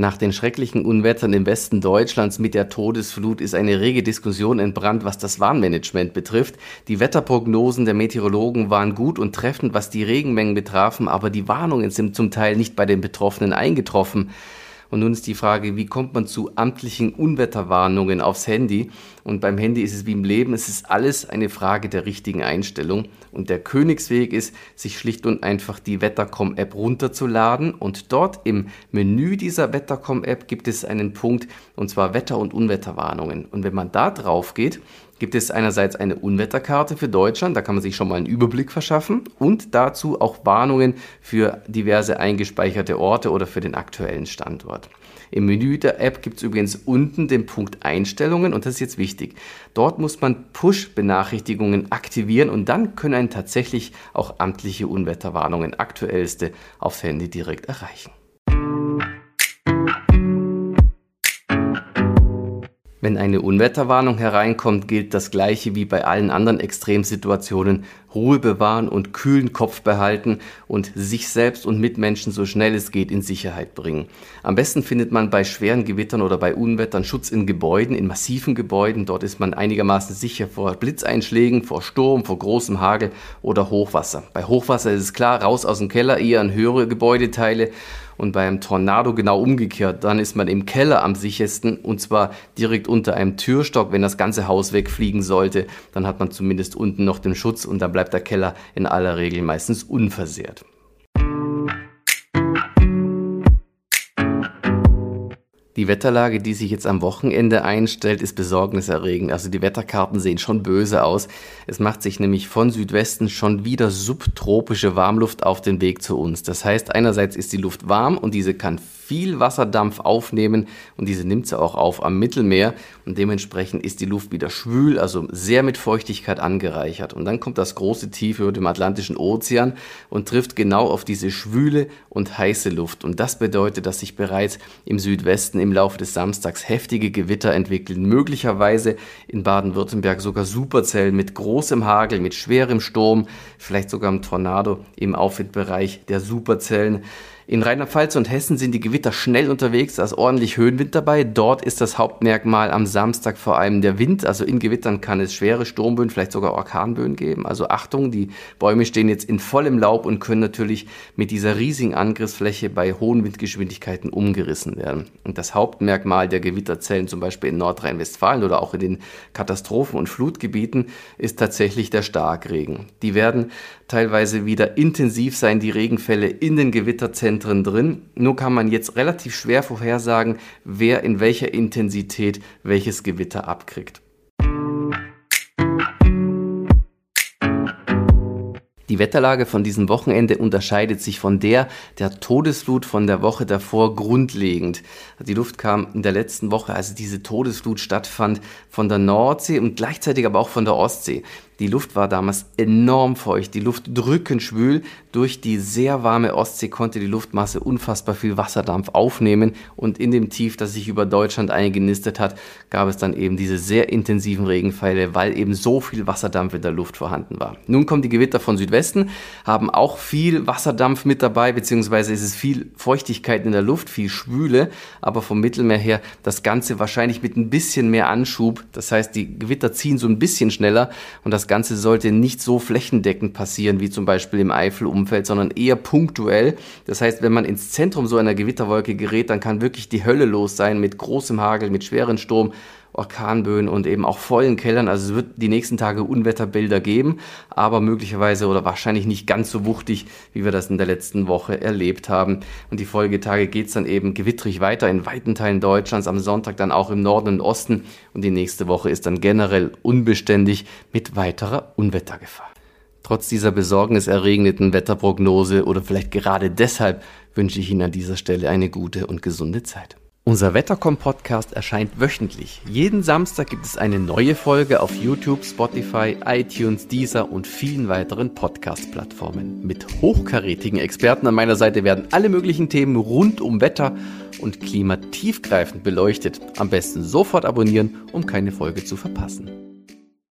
Nach den schrecklichen Unwettern im Westen Deutschlands mit der Todesflut ist eine rege Diskussion entbrannt, was das Warnmanagement betrifft. Die Wetterprognosen der Meteorologen waren gut und treffend, was die Regenmengen betrafen, aber die Warnungen sind zum Teil nicht bei den Betroffenen eingetroffen. Und nun ist die Frage, wie kommt man zu amtlichen Unwetterwarnungen aufs Handy? Und beim Handy ist es wie im Leben, es ist alles eine Frage der richtigen Einstellung. Und der Königsweg ist, sich schlicht und einfach die Wettercom-App runterzuladen. Und dort im Menü dieser Wettercom-App gibt es einen Punkt, und zwar Wetter- und Unwetterwarnungen. Und wenn man da drauf geht, gibt es einerseits eine Unwetterkarte für Deutschland, da kann man sich schon mal einen Überblick verschaffen und dazu auch Warnungen für diverse eingespeicherte Orte oder für den aktuellen Standort. Im Menü der App gibt es übrigens unten den Punkt Einstellungen und das ist jetzt wichtig. Dort muss man Push-Benachrichtigungen aktivieren und dann können einen tatsächlich auch amtliche Unwetterwarnungen aktuellste aufs Handy direkt erreichen. Wenn eine Unwetterwarnung hereinkommt, gilt das Gleiche wie bei allen anderen Extremsituationen. Ruhe bewahren und kühlen Kopf behalten und sich selbst und Mitmenschen so schnell es geht in Sicherheit bringen. Am besten findet man bei schweren Gewittern oder bei Unwettern Schutz in Gebäuden, in massiven Gebäuden. Dort ist man einigermaßen sicher vor Blitzeinschlägen, vor Sturm, vor großem Hagel oder Hochwasser. Bei Hochwasser ist es klar, raus aus dem Keller, eher an höhere Gebäudeteile und beim Tornado genau umgekehrt. Dann ist man im Keller am sichersten und zwar direkt unter einem Türstock. Wenn das ganze Haus wegfliegen sollte, dann hat man zumindest unten noch den Schutz und dann bleibt der Keller in aller Regel meistens unversehrt. Die Wetterlage, die sich jetzt am Wochenende einstellt, ist besorgniserregend. Also die Wetterkarten sehen schon böse aus. Es macht sich nämlich von Südwesten schon wieder subtropische Warmluft auf den Weg zu uns. Das heißt, einerseits ist die Luft warm und diese kann viel Wasserdampf aufnehmen und diese nimmt sie auch auf am Mittelmeer und dementsprechend ist die Luft wieder schwül, also sehr mit Feuchtigkeit angereichert. Und dann kommt das große Tief über dem Atlantischen Ozean und trifft genau auf diese schwüle und heiße Luft. Und das bedeutet, dass sich bereits im Südwesten im Laufe des Samstags heftige Gewitter entwickeln, möglicherweise in Baden-Württemberg sogar Superzellen mit großem Hagel, mit schwerem Sturm, vielleicht sogar im Tornado im Aufwindbereich der Superzellen. In Rheinland-Pfalz und Hessen sind die Gewitter schnell unterwegs, da ist ordentlich Höhenwind dabei. Dort ist das Hauptmerkmal am Samstag vor allem der Wind. Also in Gewittern kann es schwere Sturmböen, vielleicht sogar Orkanböen geben. Also Achtung, die Bäume stehen jetzt in vollem Laub und können natürlich mit dieser riesigen Angriffsfläche bei hohen Windgeschwindigkeiten umgerissen werden. Und das Hauptmerkmal der Gewitterzellen, zum Beispiel in Nordrhein-Westfalen oder auch in den Katastrophen- und Flutgebieten, ist tatsächlich der Starkregen. Die werden teilweise wieder intensiv sein, die Regenfälle in den Gewitterzentren drin. Nur kann man jetzt relativ schwer vorhersagen, wer in welcher Intensität welches Gewitter abkriegt. Die Wetterlage von diesem Wochenende unterscheidet sich von der der Todesflut von der Woche davor grundlegend. Die Luft kam in der letzten Woche, als diese Todesflut stattfand, von der Nordsee und gleichzeitig aber auch von der Ostsee. Die Luft war damals enorm feucht, die Luft drückend schwül. Durch die sehr warme Ostsee konnte die Luftmasse unfassbar viel Wasserdampf aufnehmen und in dem Tief, das sich über Deutschland eingenistet hat, gab es dann eben diese sehr intensiven Regenfälle, weil eben so viel Wasserdampf in der Luft vorhanden war. Nun kommen die Gewitter von Südwesten, haben auch viel Wasserdampf mit dabei, beziehungsweise ist es viel Feuchtigkeit in der Luft, viel Schwüle, aber vom Mittelmeer her das Ganze wahrscheinlich mit ein bisschen mehr Anschub. Das heißt, die Gewitter ziehen so ein bisschen schneller und das Ganze sollte nicht so flächendeckend passieren wie zum Beispiel im Eifelumfeld, sondern eher punktuell. Das heißt, wenn man ins Zentrum so einer Gewitterwolke gerät, dann kann wirklich die Hölle los sein mit großem Hagel, mit schweren Sturm Orkanböen und eben auch vollen Kellern. Also es wird die nächsten Tage Unwetterbilder geben, aber möglicherweise oder wahrscheinlich nicht ganz so wuchtig, wie wir das in der letzten Woche erlebt haben. Und die Folgetage geht es dann eben gewittrig weiter in weiten Teilen Deutschlands, am Sonntag dann auch im Norden und Osten und die nächste Woche ist dann generell unbeständig mit weiterer Unwettergefahr. Trotz dieser besorgniserregenden Wetterprognose oder vielleicht gerade deshalb wünsche ich Ihnen an dieser Stelle eine gute und gesunde Zeit. Unser Wettercom-Podcast erscheint wöchentlich. Jeden Samstag gibt es eine neue Folge auf YouTube, Spotify, iTunes, Deezer und vielen weiteren Podcast-Plattformen. Mit hochkarätigen Experten an meiner Seite werden alle möglichen Themen rund um Wetter und Klima tiefgreifend beleuchtet. Am besten sofort abonnieren, um keine Folge zu verpassen.